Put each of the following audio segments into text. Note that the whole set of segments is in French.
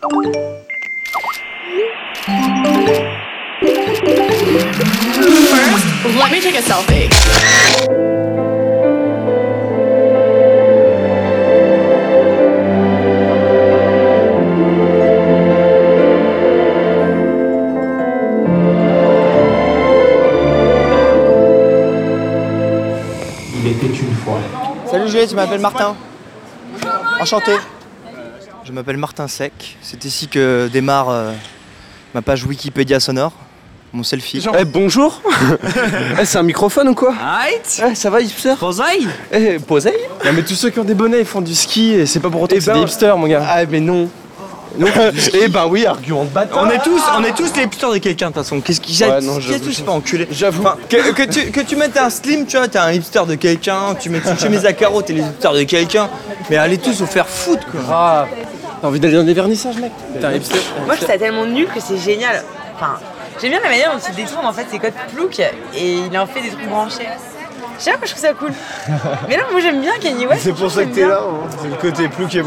First, let me take a selfie. Il était une fois. Salut Juliette, je m'appelle Martin. Enchanté. Je m'appelle Martin Sec. C'est ici que démarre euh, ma page Wikipédia sonore, mon selfie. Eh bonjour. Eh c'est un microphone ou quoi Eh ça va hipster Poseille Eh posez Non mais tous ceux qui ont des bonnets ils font du ski et c'est pas pour autant que c'est ben- des hipsters mon gars. Ah mais Non, Eh ben oui, argument de bâtard On est tous, on est tous les hipsters de quelqu'un de toute façon. Qu'est-ce qui Ouais, non, pas enculé J'avoue. Enfin, que, que tu, que tu mettes un slim, tu vois, t'es un hipster de quelqu'un, tu mets une chemise à carreaux, t'es les hipsters de quelqu'un, mais allez tous vous faire foutre quoi. Ah T'as envie d'aller dans des vernissages mec? T'es un hipster Moi, je trouve ça tellement nul que c'est génial. Enfin, j'aime bien la manière dont il détourne en fait ses codes plouc et il en fait des trucs branchés. Je sais pas, je trouve ça cool. Mais non, moi j'aime bien Kanye West. C'est pour ça que t'es là, hein. c'est le côté plus qui est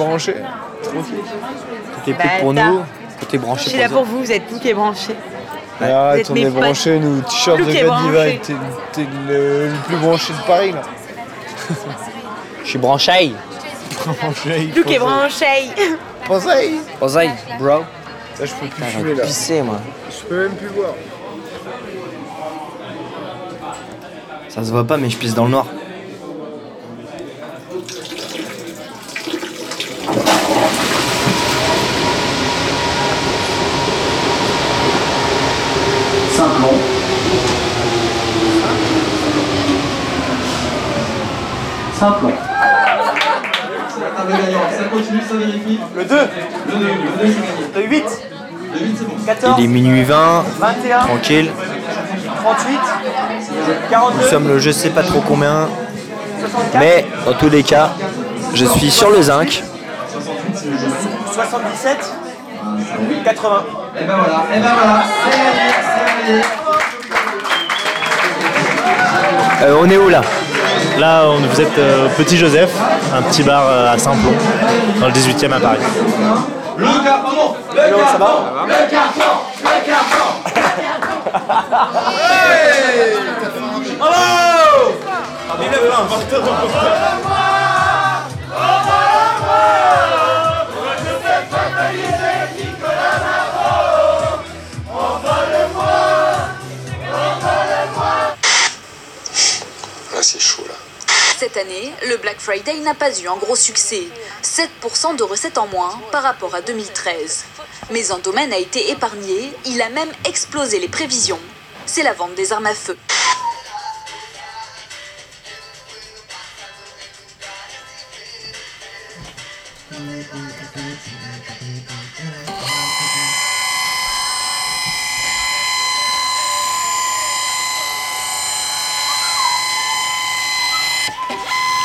branché. Côté plus pour nous, Je branché suis pour là pour vous, vous êtes plouc et branchés. Arrête, êtes on mes est branché, nous, t-shirt de Plus qui est Bad Diva, branché. t'es t'es le, le plus branché de Paris là. Je suis branché. Plouc et branchés. Conseil Poseille, bro. Là, je peux plus fumer là. Pisser moi. Je peux même plus boire. Ça se voit pas mais je pisse dans le noir. Simplon. Ça continue, ça vérifie. Le 2 Le 2, le 2 c'est gagné. Le 8 Le 8 c'est bon. 14 Il est minuit 20, 21, tranquille. 38, Nous 42, sommes le je sais pas trop combien. Mais dans tous les cas, je suis sur le zinc. 77, 80. Et ben voilà, et ben voilà, c'est gagné, c'est gagné. Euh, on est où là? Là, on- vous êtes euh, Petit Joseph, un petit bar euh, à Saint-Plon, dans le 18e à Paris. Le carton, le carton, le carton, le carton. Cette année, le Black Friday n'a pas eu un gros succès. 7% de recettes en moins par rapport à 2013. Mais un domaine a été épargné, il a même explosé les prévisions. C'est la vente des armes à feu.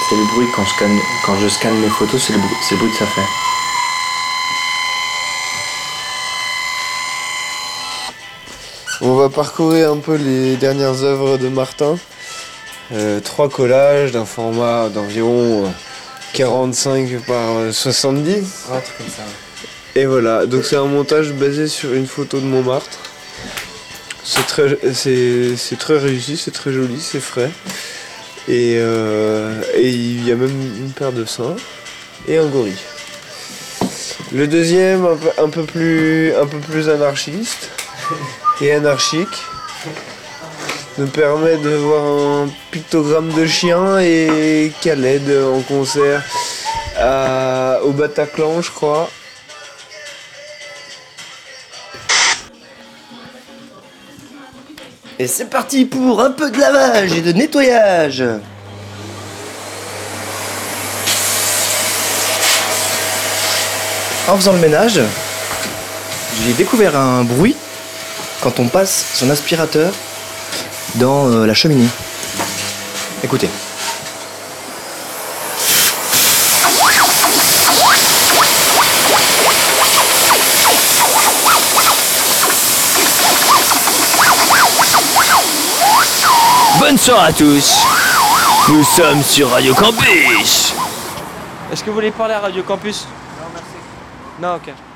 C'est le bruit quand je scanne, quand je scanne mes photos, c'est le, bruit- c'est le bruit que ça fait. On va parcourir un peu les dernières œuvres de Martin. Euh, trois collages d'un format d'environ euh, 45 par euh, 70. Un truc comme ça. Et voilà, donc c'est un montage basé sur une photo de Montmartre. C'est très, c'est, c'est très réussi, c'est très joli, c'est frais. Et, euh, et il y a même une paire de seins et un gorille. Le deuxième, un peu, plus, un peu plus anarchiste et anarchique, nous permet de voir un pictogramme de chien et Khaled en concert au Bataclan, je crois. Et c'est parti pour un peu de lavage et de nettoyage. En faisant le ménage, j'ai découvert un bruit quand on passe son aspirateur dans euh, la cheminée. Écoutez. Bonne soirée à tous. Nous sommes sur Radio Campus. Est-ce que vous voulez parler à Radio Campus? Non merci. Non ok.